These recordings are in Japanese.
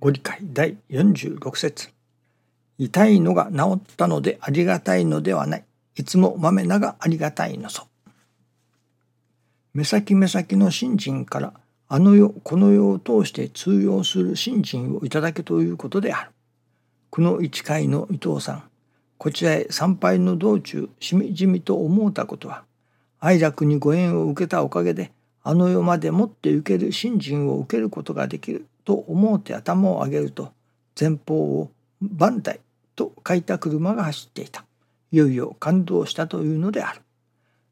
ご理解第46節痛いのが治ったのでありがたいのではない。いつも豆ながありがたいのぞ。目先目先の信心からあの世この世を通して通用する信心をいただけということである。この一回の伊藤さんこちらへ参拝の道中しみじみと思うたことは愛楽にご縁を受けたおかげであの世までもって受ける信心を受けることができると思うて頭を上げると前方を万代と書いた車が走っていた。いよいよ感動したというのである。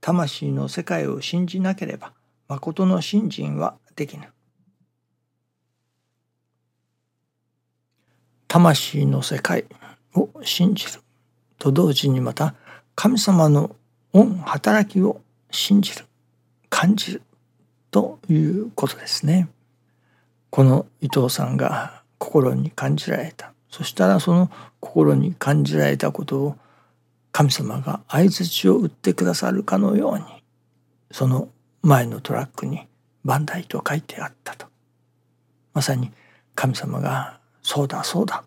魂の世界を信じなければ誠の信心はできぬ。魂の世界を信じると同時にまた神様の御働きを信じる感じるということですね。この伊藤さんが心に感じられたそしたらその心に感じられたことを神様が相槌を打ってくださるかのようにその前のトラックに「万代」と書いてあったとまさに神様が「そうだそうだ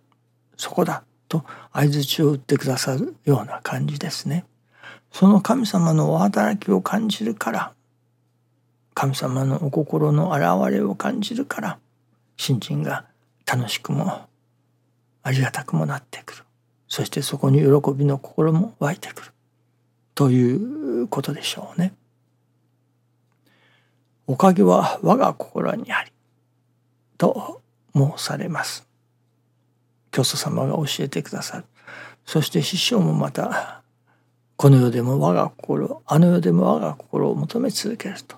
そこだ」と相槌を打ってくださるような感じですね。その神様のお働きを感じるから神様のお心の現れを感じるから信心が楽しくもありがたくもなってくるそしてそこに喜びの心も湧いてくるということでしょうね。おかげは我が心にありと申されます。教祖様が教えてくださる。そして師匠もまたこの世でも我が心あの世でも我が心を求め続けると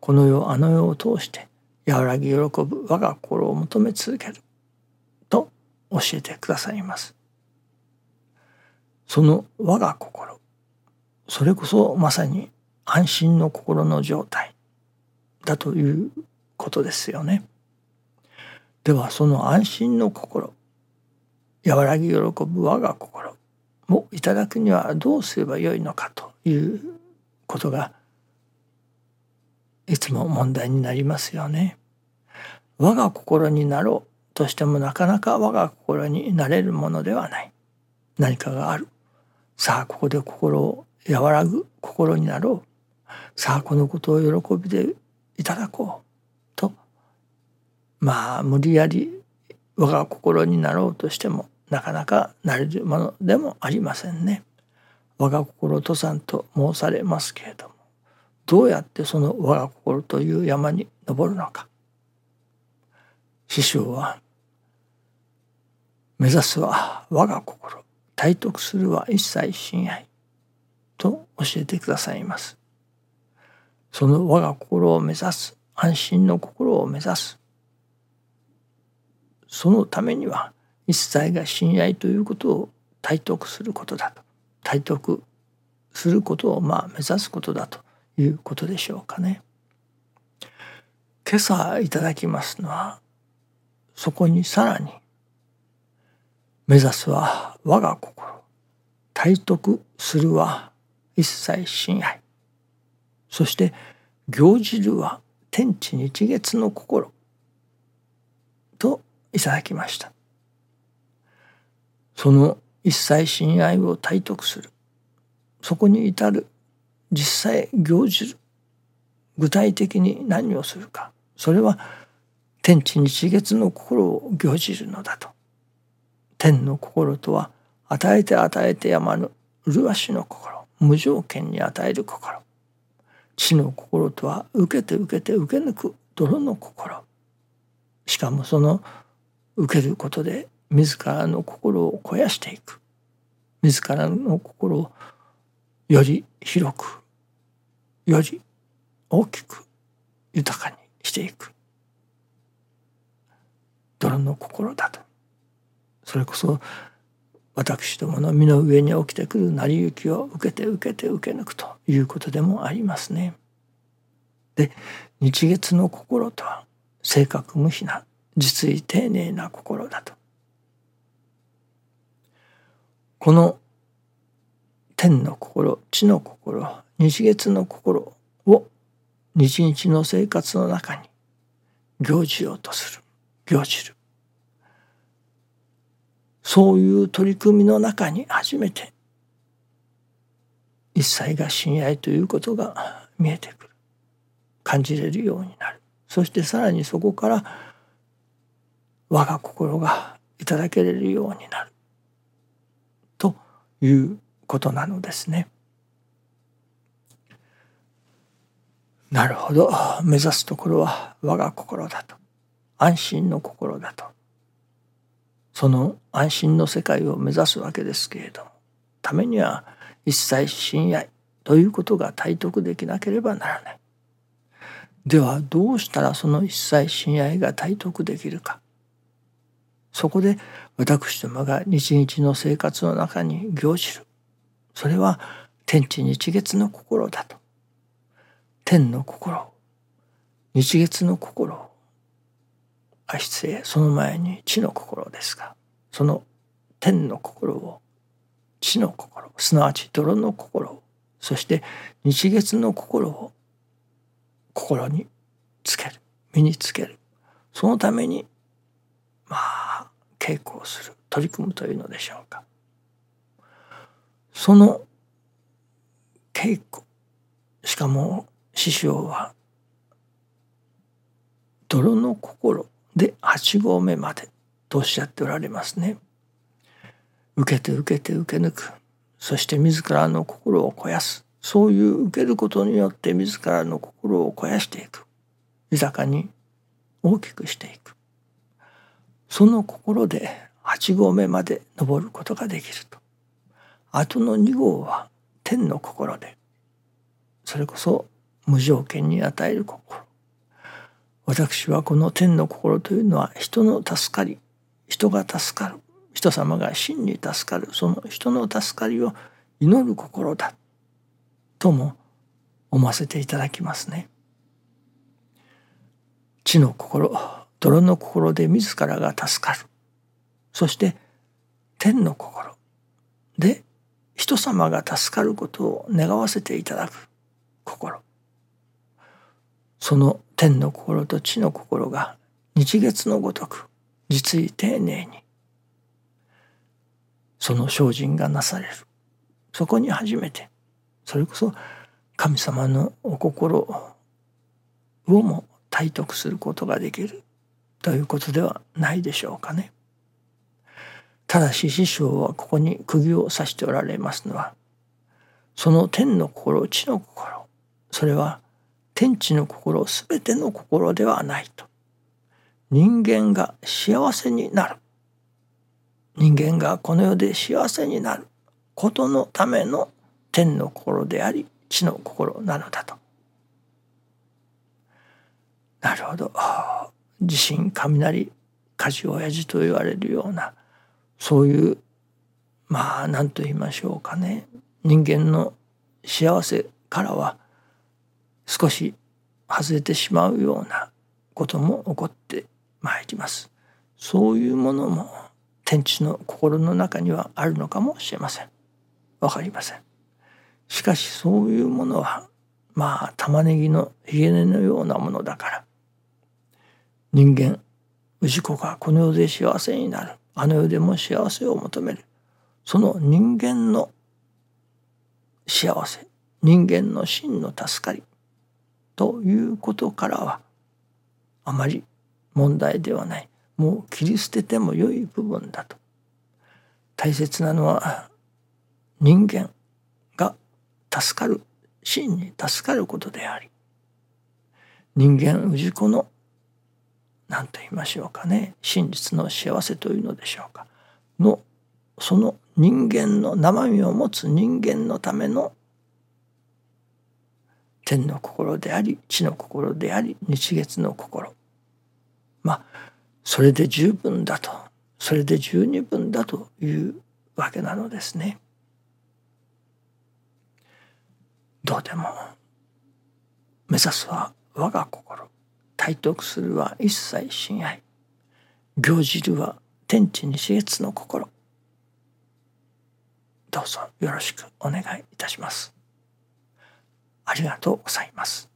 この世あの世を通して和らぎ喜ぶ我が心を求め続けると教えてくださいます。その我が心それこそまさに安心の心の状態だということですよね。ではその安心の心和らぎ喜ぶ我が心をいただくにはどうすればよいのかということがいつも問題になりますよね。我が心になろうとしてもなかなか我が心になれるものではない。何かがある。さあここで心を和らぐ心になろう。さあこのことを喜びでいただこう。とまあ無理やり我が心になろうとしてもなかなかなれるものでもありませんね。我が心登山と申されますけれどもどうやってその我が心という山に登るのか師匠は目指すは我が心体得するは一切親愛と教えてくださいます。その我が心を目指す安心の心を目指す。そのためには一切が親愛ということを体得することだと。体得することをまあ目指すことだということでしょうかね。今朝いただきますのはそこにさらに目指すは我が心。体得するは一切親愛そして行じるは天地日月の心。といただきました。その一切親愛を体得する。そこに至る実際行じる。具体的に何をするか。それは天地日月の心を行じるのだと。天の心とは与えて与えてやまぬ麗しの心無条件に与える心。地の心とは受けて受けて受け抜く泥の心。しかもその受けることで自らの心を肥やしていく。自らの心をより広くより大きく豊かにしていく。泥の心だと。それこそ私どもの身の上に起きてくる成り行きを受けて受けて受け抜くということでもありますね。で日月の心とは性格無比な実意丁寧な心だと。この天の心地の心日月の心を日々の生活の中に行じようとする。行じる。そういう取り組みの中に初めて一切が親愛ということが見えてくる。感じれるようになる。そしてさらにそこから我が心がいただけれるようになる。ということなのですね。なるほど。目指すところは我が心だと。安心の心だと。その安心の世界を目指すわけですけれどもためには一切親愛ということが体得できなければならない。ではどうしたらその一切親愛が体得できるか。そこで私どもが日々の生活の中に行じる。それは天地日月の心だと。天の心、日月の心を、あ失礼。その前に地の心ですがその天の心を地の心すなわち泥の心をそして日月の心を心につける。身につける。そのためにまあ稽古をする。取り組むというのでしょうか。その稽古。しかも師匠は泥の心で8合目までとおっしゃっておられますね。受けて受けて受け抜く。そして自らの心を肥やす。そういう受けることによって自らの心を肥やしていく。豊かに大きくしていく。その心で8合目まで登ることができると。後の2号は天の心で。それこそ無条件に与える心。私はこの天の心というのは人の助かり人が助かる人様が真に助かるその人の助かりを祈る心だとも思わせていただきますね。地の心泥の心で自らが助かるそして天の心で人様が助かることを願わせていただく心その天の心と地の心が日月のごとく実意丁寧にその精進がなされるそこに初めてそれこそ神様のお心をも体得することができるということではないでしょうかね。ただし師匠はここに釘を刺しておられますのはその天の心地の心それは天地の心全ての心ではないと。人間が幸せになる。人間がこの世で幸せになる。ことのための天の心であり地の心なのだと。なるほど。地震雷火事親父と言われるようなそういうまあ何と言いましょうかね。人間の幸せからは少し外れてしまうようなことも起こってまいります。そういうものも天地の心の中にはあるのかもしれません。わかりません。しかしそういうものはまあ玉ねぎのひげ根のようなものだから人間氏子がこの世で幸せになるあの世でも幸せを求めるその人間の幸せ人間の真の助かりということからはあまり問題ではない。もう切り捨てても良い部分だと。大切なのは人間が助かる真に助かることであり。人間氏子の何と言いましょうかね。真実の幸せというのでしょうか。のその人間の生身を持つ人間のための天の心であり地の心であり日月の心まあそれで十分だとそれで十二分だというわけなのですね。どうでも目指すは我が心体得するは一切親愛行じるは天地日月の心どうぞよろしくお願いいたします。ありがとうございます。